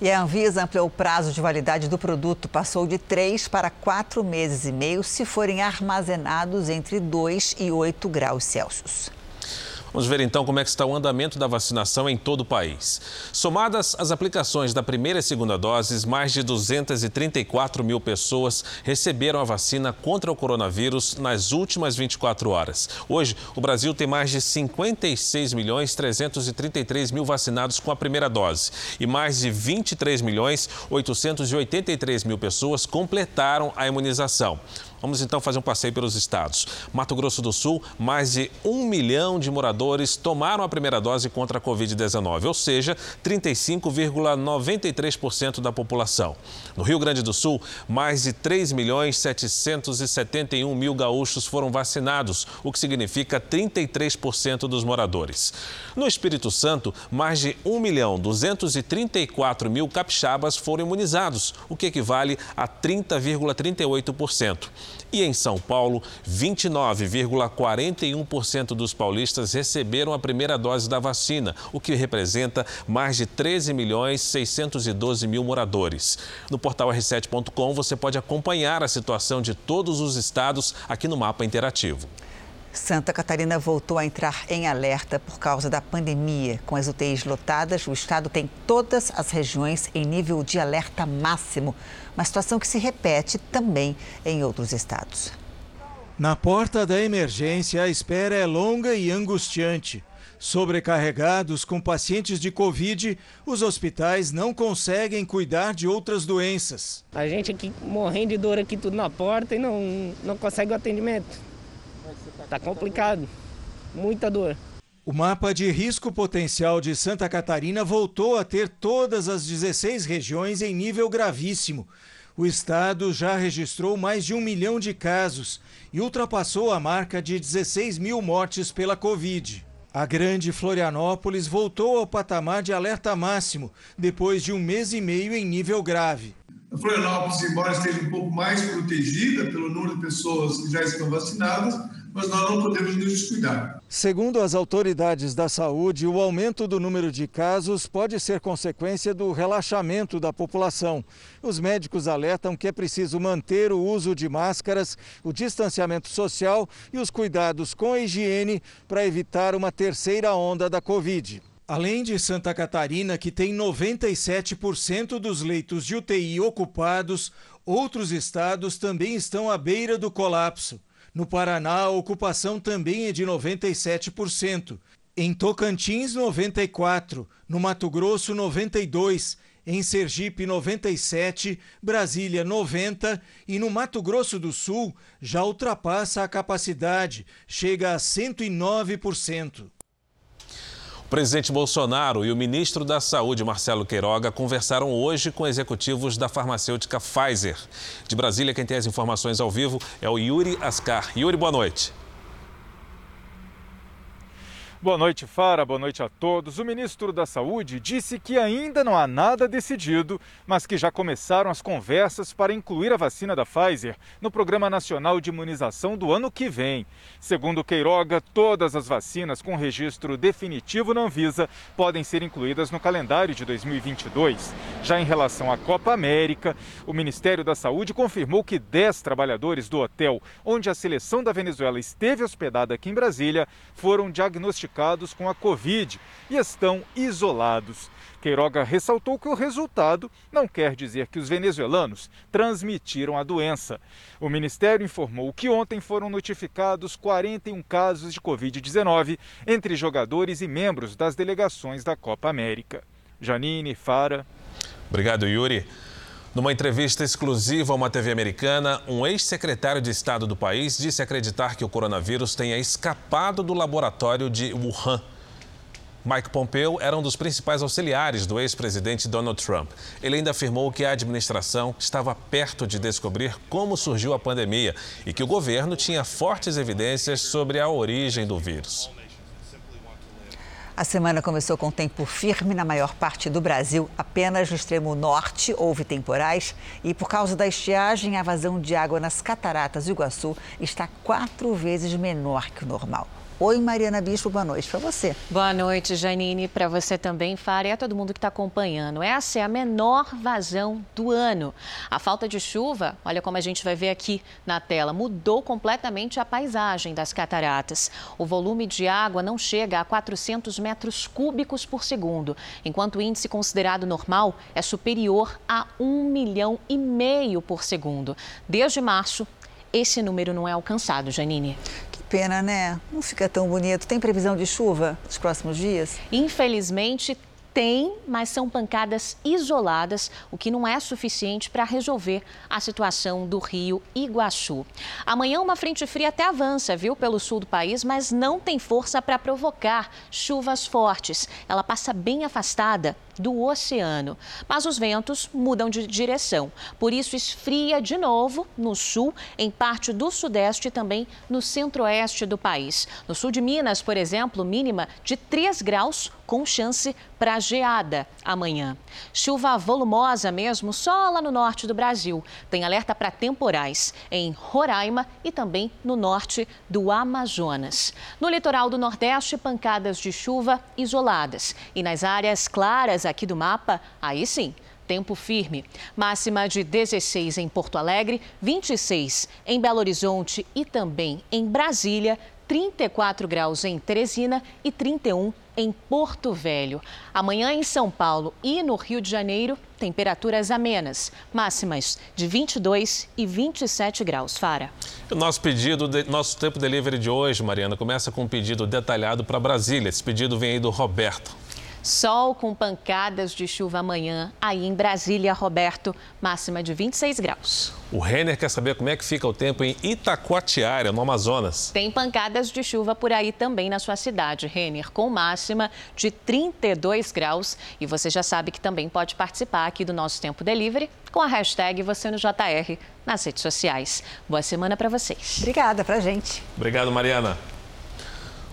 E a Anvisa ampliou o prazo de validade do produto, passou de três para quatro meses e meio se forem armazenados entre 2 e 8 graus Celsius. Vamos ver então como é que está o andamento da vacinação em todo o país. Somadas as aplicações da primeira e segunda doses, mais de 234 mil pessoas receberam a vacina contra o coronavírus nas últimas 24 horas. Hoje, o Brasil tem mais de 56 milhões 333 mil vacinados com a primeira dose e mais de 23 milhões 883 mil pessoas completaram a imunização. Vamos então fazer um passeio pelos estados. Mato Grosso do Sul, mais de um milhão de moradores tomaram a primeira dose contra a Covid-19, ou seja, 35,93% da população. No Rio Grande do Sul, mais de 3 milhões 771 mil gaúchos foram vacinados, o que significa 33% dos moradores. No Espírito Santo, mais de 1 milhão 234 mil capixabas foram imunizados, o que equivale a 30,38%. E em São Paulo, 29,41% dos paulistas receberam a primeira dose da vacina, o que representa mais de 13 milhões 612 mil moradores. No portal r7.com você pode acompanhar a situação de todos os estados aqui no mapa interativo. Santa Catarina voltou a entrar em alerta por causa da pandemia. Com as UTIs lotadas, o estado tem todas as regiões em nível de alerta máximo, uma situação que se repete também em outros estados. Na porta da emergência, a espera é longa e angustiante. Sobrecarregados com pacientes de Covid, os hospitais não conseguem cuidar de outras doenças. A gente aqui morrendo de dor aqui tudo na porta e não, não consegue o atendimento. Tá complicado. Muita dor. O mapa de risco potencial de Santa Catarina voltou a ter todas as 16 regiões em nível gravíssimo. O estado já registrou mais de um milhão de casos e ultrapassou a marca de 16 mil mortes pela Covid. A grande Florianópolis voltou ao patamar de alerta máximo, depois de um mês e meio em nível grave. A Florianópolis, embora esteja um pouco mais protegida pelo número de pessoas que já estão vacinadas, mas nós não podemos nos descuidar. Segundo as autoridades da saúde, o aumento do número de casos pode ser consequência do relaxamento da população. Os médicos alertam que é preciso manter o uso de máscaras, o distanciamento social e os cuidados com a higiene para evitar uma terceira onda da Covid. Além de Santa Catarina, que tem 97% dos leitos de UTI ocupados, outros estados também estão à beira do colapso. No Paraná, a ocupação também é de 97%. Em Tocantins, 94%. No Mato Grosso, 92%. Em Sergipe, 97%. Brasília, 90%. E no Mato Grosso do Sul, já ultrapassa a capacidade, chega a 109% presidente Bolsonaro e o ministro da Saúde, Marcelo Queiroga, conversaram hoje com executivos da farmacêutica Pfizer. De Brasília, quem tem as informações ao vivo é o Yuri Ascar. Yuri, boa noite. Boa noite, Fara. Boa noite a todos. O ministro da Saúde disse que ainda não há nada decidido, mas que já começaram as conversas para incluir a vacina da Pfizer no Programa Nacional de Imunização do ano que vem. Segundo Queiroga, todas as vacinas com registro definitivo na Anvisa podem ser incluídas no calendário de 2022. Já em relação à Copa América, o Ministério da Saúde confirmou que 10 trabalhadores do hotel onde a seleção da Venezuela esteve hospedada aqui em Brasília foram diagnosticados diagnosticados com a Covid e estão isolados. Queiroga ressaltou que o resultado não quer dizer que os venezuelanos transmitiram a doença. O Ministério informou que ontem foram notificados 41 casos de Covid-19 entre jogadores e membros das delegações da Copa América. Janine, Fara. Obrigado, Yuri. Numa entrevista exclusiva a uma TV americana, um ex-secretário de Estado do país disse acreditar que o coronavírus tenha escapado do laboratório de Wuhan. Mike Pompeo era um dos principais auxiliares do ex-presidente Donald Trump. Ele ainda afirmou que a administração estava perto de descobrir como surgiu a pandemia e que o governo tinha fortes evidências sobre a origem do vírus. A semana começou com tempo firme na maior parte do Brasil. Apenas no extremo norte houve temporais e, por causa da estiagem, a vazão de água nas cataratas do Iguaçu está quatro vezes menor que o normal. Oi, Mariana Bispo, boa noite para você. Boa noite, Janine, para você também, Fara, e a todo mundo que está acompanhando. Essa é a menor vazão do ano. A falta de chuva, olha como a gente vai ver aqui na tela, mudou completamente a paisagem das cataratas. O volume de água não chega a 400 metros cúbicos por segundo, enquanto o índice considerado normal é superior a 1 milhão e meio por segundo. Desde março, esse número não é alcançado, Janine pena, né? Não fica tão bonito. Tem previsão de chuva nos próximos dias? Infelizmente, tem, mas são pancadas isoladas, o que não é suficiente para resolver a situação do rio Iguaçu. Amanhã uma frente fria até avança, viu, pelo sul do país, mas não tem força para provocar chuvas fortes. Ela passa bem afastada do oceano. Mas os ventos mudam de direção. Por isso, esfria de novo no sul, em parte do sudeste e também no centro-oeste do país. No sul de Minas, por exemplo, mínima de 3 graus, com chance para geada amanhã. Chuva volumosa mesmo só lá no norte do Brasil. Tem alerta para temporais em Roraima e também no norte do Amazonas. No litoral do Nordeste, pancadas de chuva isoladas. E nas áreas claras aqui do mapa, aí sim, tempo firme. Máxima de 16 em Porto Alegre, 26 em Belo Horizonte e também em Brasília, 34 graus em Teresina e 31 em Porto Velho. Amanhã em São Paulo e no Rio de Janeiro, temperaturas amenas, máximas de 22 e 27 graus. Fara. O nosso pedido, nosso tempo delivery de hoje, Mariana, começa com um pedido detalhado para Brasília. Esse pedido vem aí do Roberto. Sol com pancadas de chuva amanhã, aí em Brasília, Roberto, máxima de 26 graus. O Renner quer saber como é que fica o tempo em Itacoatiara, no Amazonas. Tem pancadas de chuva por aí também na sua cidade, Renner, com máxima de 32 graus. E você já sabe que também pode participar aqui do nosso Tempo Delivery com a hashtag você no JR nas redes sociais. Boa semana para vocês. Obrigada pra gente. Obrigado, Mariana.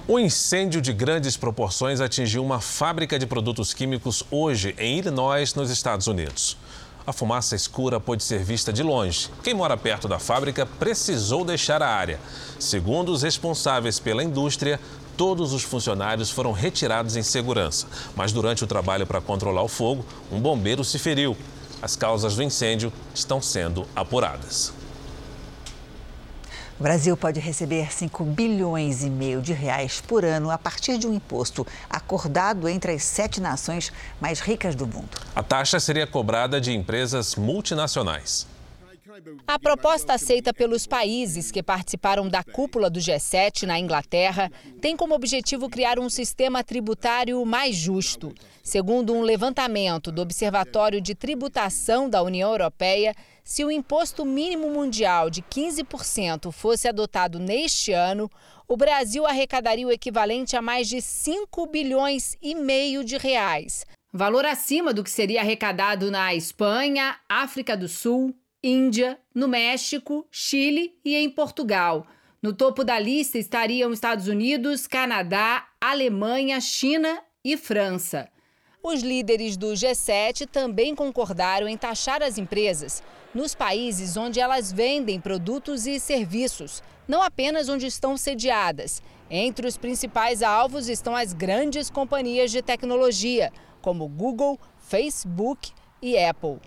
Um incêndio de grandes proporções atingiu uma fábrica de produtos químicos hoje em Illinois, nos Estados Unidos. A fumaça escura pôde ser vista de longe. Quem mora perto da fábrica precisou deixar a área. Segundo os responsáveis pela indústria, todos os funcionários foram retirados em segurança. Mas durante o trabalho para controlar o fogo, um bombeiro se feriu. As causas do incêndio estão sendo apuradas. O Brasil pode receber 5 bilhões e meio de reais por ano a partir de um imposto acordado entre as sete nações mais ricas do mundo. A taxa seria cobrada de empresas multinacionais. A proposta aceita pelos países que participaram da cúpula do G7 na Inglaterra tem como objetivo criar um sistema tributário mais justo. Segundo um levantamento do Observatório de Tributação da União Europeia, se o imposto mínimo mundial de 15% fosse adotado neste ano, o Brasil arrecadaria o equivalente a mais de 5 bilhões e meio de reais. Valor acima do que seria arrecadado na Espanha, África do Sul, Índia, no México, Chile e em Portugal. No topo da lista estariam Estados Unidos, Canadá, Alemanha, China e França. Os líderes do G7 também concordaram em taxar as empresas nos países onde elas vendem produtos e serviços, não apenas onde estão sediadas. Entre os principais alvos estão as grandes companhias de tecnologia, como Google, Facebook e Apple.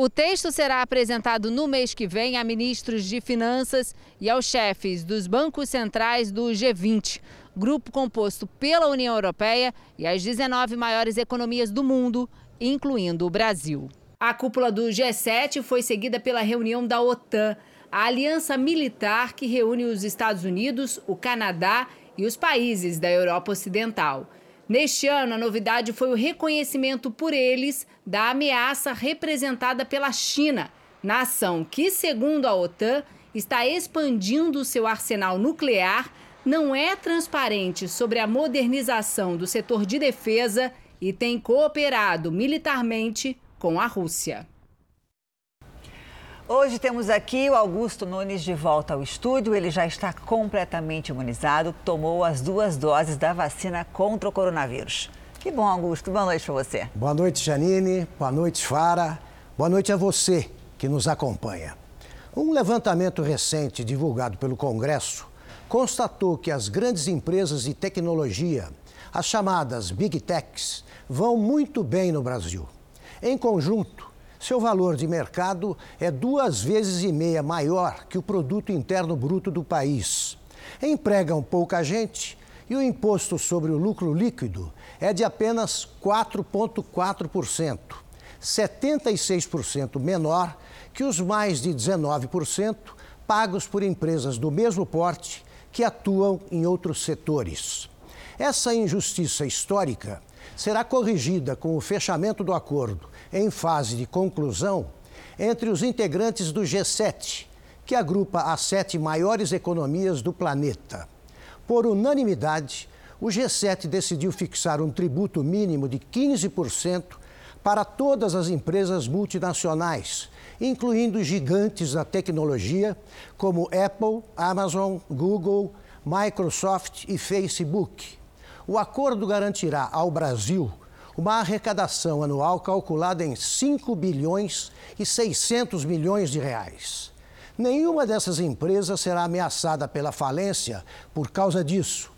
O texto será apresentado no mês que vem a ministros de Finanças e aos chefes dos bancos centrais do G20, grupo composto pela União Europeia e as 19 maiores economias do mundo, incluindo o Brasil. A cúpula do G7 foi seguida pela reunião da OTAN, a aliança militar que reúne os Estados Unidos, o Canadá e os países da Europa Ocidental. Neste ano, a novidade foi o reconhecimento por eles da ameaça representada pela China, nação que, segundo a OTAN, está expandindo seu arsenal nuclear, não é transparente sobre a modernização do setor de defesa e tem cooperado militarmente com a Rússia. Hoje temos aqui o Augusto Nunes de volta ao estúdio. Ele já está completamente imunizado, tomou as duas doses da vacina contra o coronavírus. Que bom, Augusto. Boa noite para você. Boa noite, Janine. Boa noite, Fara. Boa noite a você que nos acompanha. Um levantamento recente divulgado pelo Congresso constatou que as grandes empresas de tecnologia, as chamadas Big Techs, vão muito bem no Brasil. Em conjunto, seu valor de mercado é duas vezes e meia maior que o produto interno bruto do país. Empregam pouca gente e o imposto sobre o lucro líquido é de apenas 4,4%, 76% menor que os mais de 19% pagos por empresas do mesmo porte que atuam em outros setores. Essa injustiça histórica será corrigida com o fechamento do acordo em fase de conclusão entre os integrantes do G7, que agrupa as sete maiores economias do planeta. Por unanimidade, o G7 decidiu fixar um tributo mínimo de 15% para todas as empresas multinacionais, incluindo gigantes da tecnologia como Apple, Amazon, Google, Microsoft e Facebook. O acordo garantirá ao Brasil uma arrecadação anual calculada em 5 bilhões e 600 milhões de reais. Nenhuma dessas empresas será ameaçada pela falência por causa disso,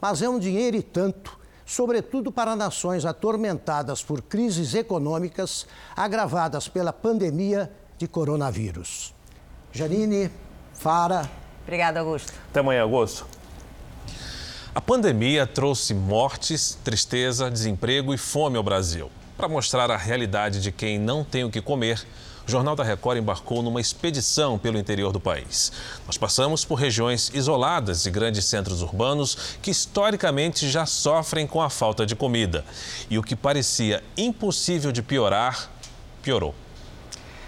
mas é um dinheiro e tanto, sobretudo para nações atormentadas por crises econômicas agravadas pela pandemia de coronavírus. Janine, Fara. Obrigada, Augusto. Até amanhã, Augusto. A pandemia trouxe mortes, tristeza, desemprego e fome ao Brasil. Para mostrar a realidade de quem não tem o que comer, o Jornal da Record embarcou numa expedição pelo interior do país. Nós passamos por regiões isoladas e grandes centros urbanos que historicamente já sofrem com a falta de comida. E o que parecia impossível de piorar, piorou.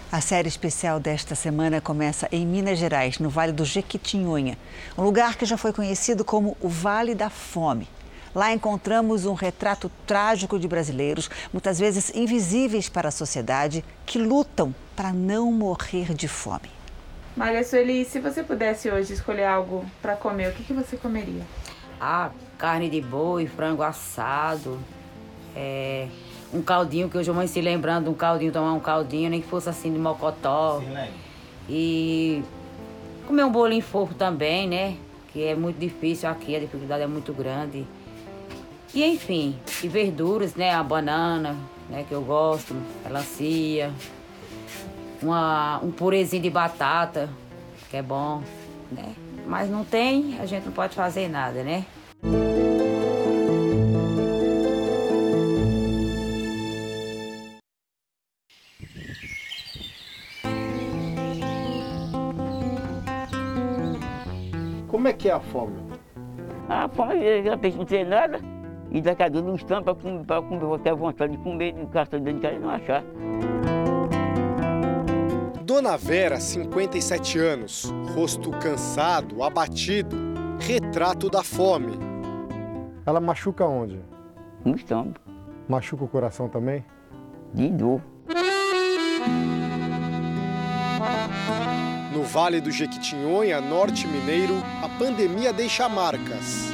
A série especial desta semana começa em Minas Gerais, no Vale do Jequitinhonha, um lugar que já foi conhecido como o Vale da Fome. Lá encontramos um retrato trágico de brasileiros, muitas vezes invisíveis para a sociedade, que lutam para não morrer de fome. Maria Sueli, se você pudesse hoje escolher algo para comer, o que, que você comeria? Ah, carne de boi, frango assado, é, um caldinho, que hoje eu mãe se lembrando de um caldinho, tomar um caldinho, nem que fosse assim de mocotó. Sim, e comer um bolinho fofo também, né? Que é muito difícil aqui, a dificuldade é muito grande. E enfim, e verduras, né? A banana, né? Que eu gosto, melancia, uma, um purezinho de batata, que é bom, né? Mas não tem, a gente não pode fazer nada, né? Fome? A fome, já pensa não tem nada. E daqui a não estão para comer, para comer, vou ter vontade de comer, de dentro de casa e não achar. Dona Vera, 57 anos, rosto cansado, abatido, retrato da fome. Ela machuca onde? No estômago. Machuca o coração também? De dor. Vale do Jequitinhonha, norte mineiro, a pandemia deixa marcas.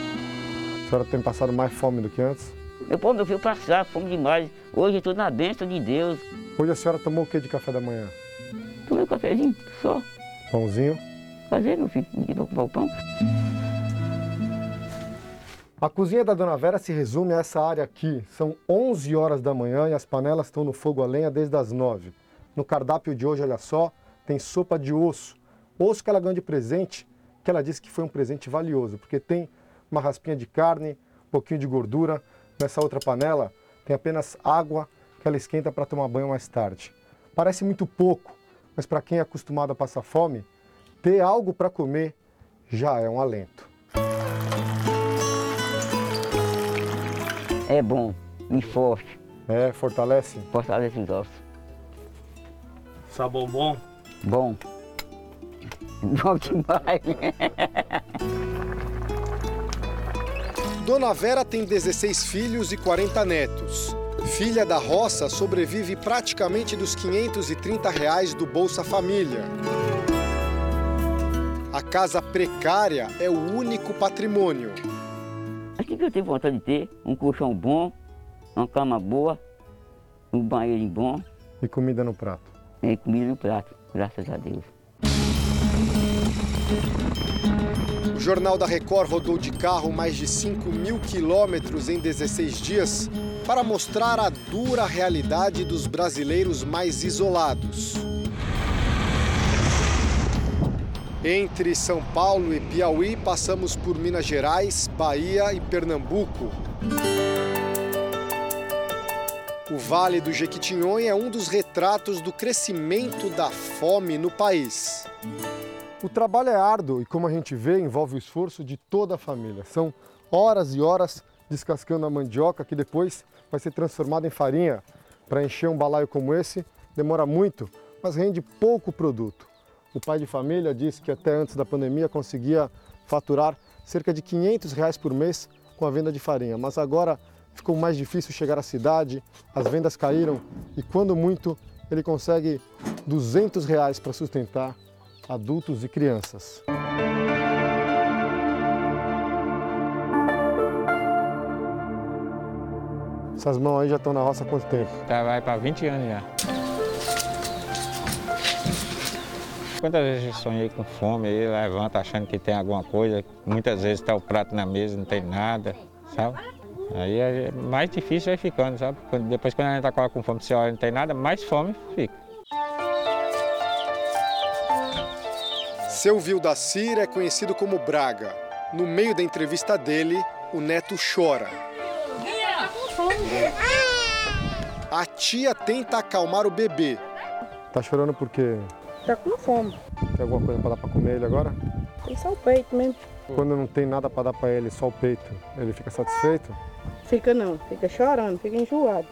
A senhora tem passado mais fome do que antes? Eu, pô, meu filho, passar fome demais. Hoje eu estou na bênção de Deus. Hoje a senhora tomou o que de café da manhã? Tomei um cafezinho só. Pãozinho? Fazer, meu filho, de ocupar o pão. A cozinha da Dona Vera se resume a essa área aqui. São 11 horas da manhã e as panelas estão no fogo a lenha desde as 9. No cardápio de hoje, olha só, tem sopa de osso. Osso que ela ganhou de presente, que ela disse que foi um presente valioso, porque tem uma raspinha de carne, um pouquinho de gordura. Nessa outra panela tem apenas água que ela esquenta para tomar banho mais tarde. Parece muito pouco, mas para quem é acostumado a passar fome, ter algo para comer já é um alento. É bom e forte. É, fortalece? Fortalece os ossos. Sabor bom? Bom. Bom demais. Dona Vera tem 16 filhos e 40 netos. Filha da roça, sobrevive praticamente dos 530 reais do Bolsa Família. A casa precária é o único patrimônio. Aqui que eu tenho vontade de ter um colchão bom, uma cama boa, um banheiro bom. E comida no prato. E comida no prato, graças a Deus. Jornal da Record rodou de carro mais de 5 mil quilômetros em 16 dias para mostrar a dura realidade dos brasileiros mais isolados. Entre São Paulo e Piauí, passamos por Minas Gerais, Bahia e Pernambuco. O Vale do Jequitinhonha é um dos retratos do crescimento da fome no país. O trabalho é árduo e, como a gente vê, envolve o esforço de toda a família. São horas e horas descascando a mandioca que depois vai ser transformada em farinha. Para encher um balaio como esse, demora muito, mas rende pouco produto. O pai de família disse que até antes da pandemia conseguia faturar cerca de 500 reais por mês com a venda de farinha, mas agora ficou mais difícil chegar à cidade, as vendas caíram e quando muito ele consegue 200 reais para sustentar adultos e crianças. Essas mãos aí já estão na roça há quanto tempo? Tá, vai para 20 anos já. Quantas vezes eu sonhei com fome, aí levanta achando que tem alguma coisa, muitas vezes está o prato na mesa, não tem nada, sabe? Aí é mais difícil vai ficando, sabe? Depois quando a gente está com fome, você olha não tem nada, mais fome fica. Seu Vildacir é conhecido como Braga. No meio da entrevista dele, o neto chora. A tia tenta acalmar o bebê. Tá chorando por quê? Tá com fome. Tem alguma coisa para dar para comer ele agora? Tem só o peito mesmo. Quando não tem nada para dar para ele, só o peito, ele fica satisfeito? Fica não, fica chorando, fica enjoado.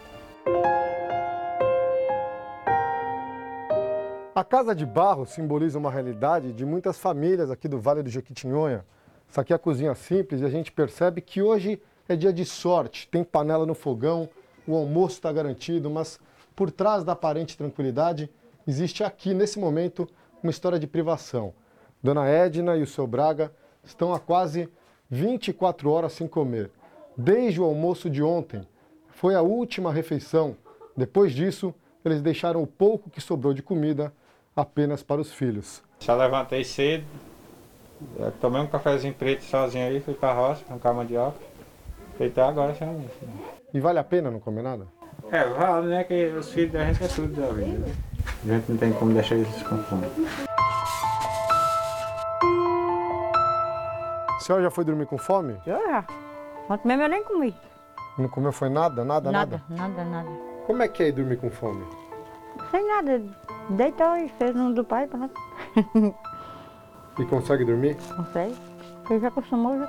A casa de barro simboliza uma realidade de muitas famílias aqui do Vale do Jequitinhonha. Essa aqui é a cozinha simples e a gente percebe que hoje é dia de sorte. Tem panela no fogão, o almoço está garantido, mas por trás da aparente tranquilidade existe aqui, nesse momento, uma história de privação. Dona Edna e o seu Braga estão há quase 24 horas sem comer. Desde o almoço de ontem, foi a última refeição. Depois disso, eles deixaram o pouco que sobrou de comida apenas para os filhos. Só levantei cedo, tomei um cafezinho preto sozinho aí, fui para a roça, com a mandioca. Feito agora sem almoço. E vale a pena não comer nada? É, vale, né? Que os filhos da gente é tudo da vida. A gente não tem como deixar eles com fome. A senhora já foi dormir com fome? Eu já. Ontem mesmo eu nem comi. Não comeu foi nada, nada, nada? Nada, nada, nada. Como é que é ir dormir com fome? Sem nada. Deitou e fez um do pai, pronto. E consegue dormir? Consegue. Porque já acostumou já.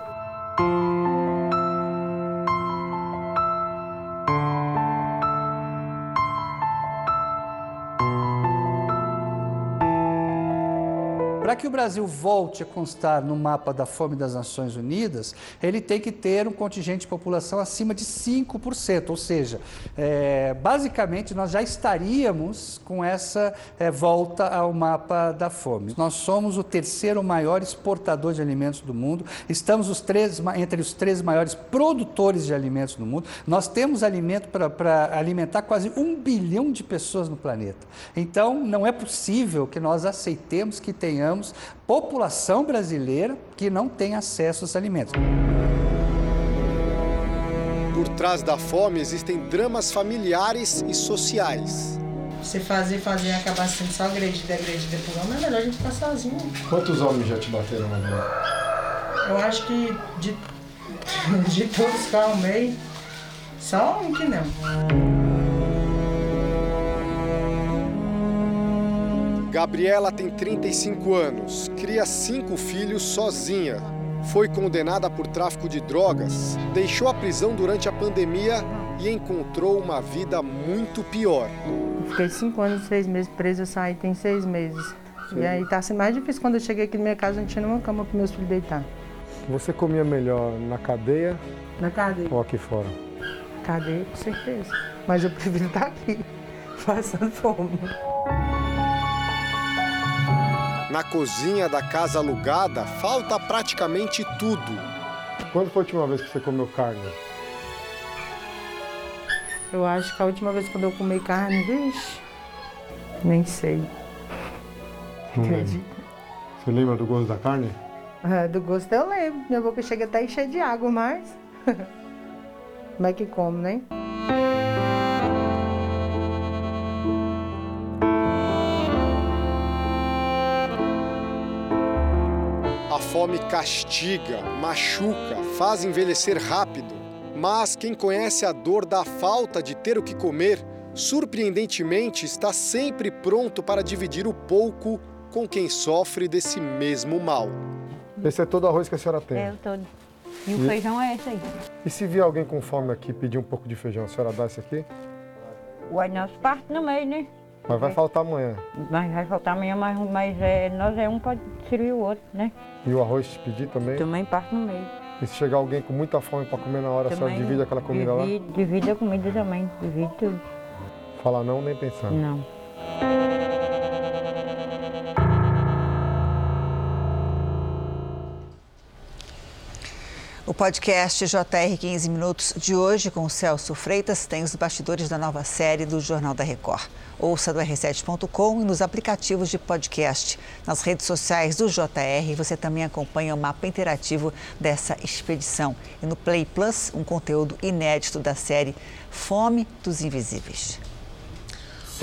Para que o Brasil volte a constar no mapa da fome das Nações Unidas, ele tem que ter um contingente de população acima de 5%, ou seja, é, basicamente nós já estaríamos com essa é, volta ao mapa da fome. Nós somos o terceiro maior exportador de alimentos do mundo, estamos os três, entre os três maiores produtores de alimentos do mundo, nós temos alimento para alimentar quase um bilhão de pessoas no planeta. Então, não é possível que nós aceitemos que tenhamos população brasileira que não tem acesso aos alimentos. Por trás da fome existem dramas familiares e sociais. Você fazer, fazer e acabar sendo só agredida, agredida por homem, é melhor a gente ficar sozinho. Quantos homens já te bateram na vida? Eu acho que de, de todos que eu arrumei, só um que não. Gabriela tem 35 anos, cria cinco filhos sozinha. Foi condenada por tráfico de drogas, deixou a prisão durante a pandemia e encontrou uma vida muito pior. Fiquei cinco anos e seis meses presa, eu saí tem seis meses. Sim. E aí tá sendo mais difícil quando eu cheguei aqui na minha casa, não tinha nenhuma cama para meus filhos deitar. Você comia melhor na cadeia? Na cadeia. Ou aqui fora? Cadeia, com certeza. Mas eu prefiro estar aqui, passando fome. Na cozinha da casa alugada falta praticamente tudo. Quando foi a última vez que você comeu carne? Eu acho que a última vez quando eu comi carne, vixe, nem sei. Hum. Acredita? Você lembra do gosto da carne? É, do gosto eu lembro. Minha boca chega até encher de água, mas. Como é que como, né? Fome castiga, machuca, faz envelhecer rápido. Mas quem conhece a dor da falta de ter o que comer, surpreendentemente está sempre pronto para dividir o pouco com quem sofre desse mesmo mal. Esse é todo o arroz que a senhora tem? É, o todo. E o feijão é esse aí. E se vier alguém com fome aqui pedir um pouco de feijão, a senhora dá esse aqui? Uai, nós parte no meio, né? Mas vai faltar amanhã. Mas vai faltar amanhã, mas, mas é, nós é um pode servir o outro, né? E o arroz se pedir também? Também parte no meio. E se chegar alguém com muita fome para comer na hora, a senhora divide aquela comida divide, lá? Divide a comida também, divide tudo. Fala não, nem pensar. Não. O podcast JR 15 Minutos de hoje com o Celso Freitas tem os bastidores da nova série do Jornal da Record. Ouça do r7.com e nos aplicativos de podcast. Nas redes sociais do JR você também acompanha o mapa interativo dessa expedição. E no Play Plus, um conteúdo inédito da série Fome dos Invisíveis.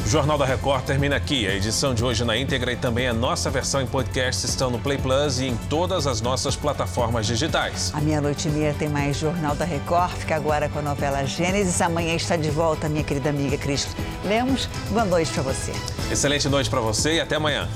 O Jornal da Record termina aqui. A edição de hoje na íntegra e também a nossa versão em podcast estão no Play Plus e em todas as nossas plataformas digitais. À meia-noite e meia tem mais Jornal da Record. Fica agora com a novela Gênesis. Amanhã está de volta minha querida amiga Cris Lemos. Boa noite para você. Excelente noite para você e até amanhã.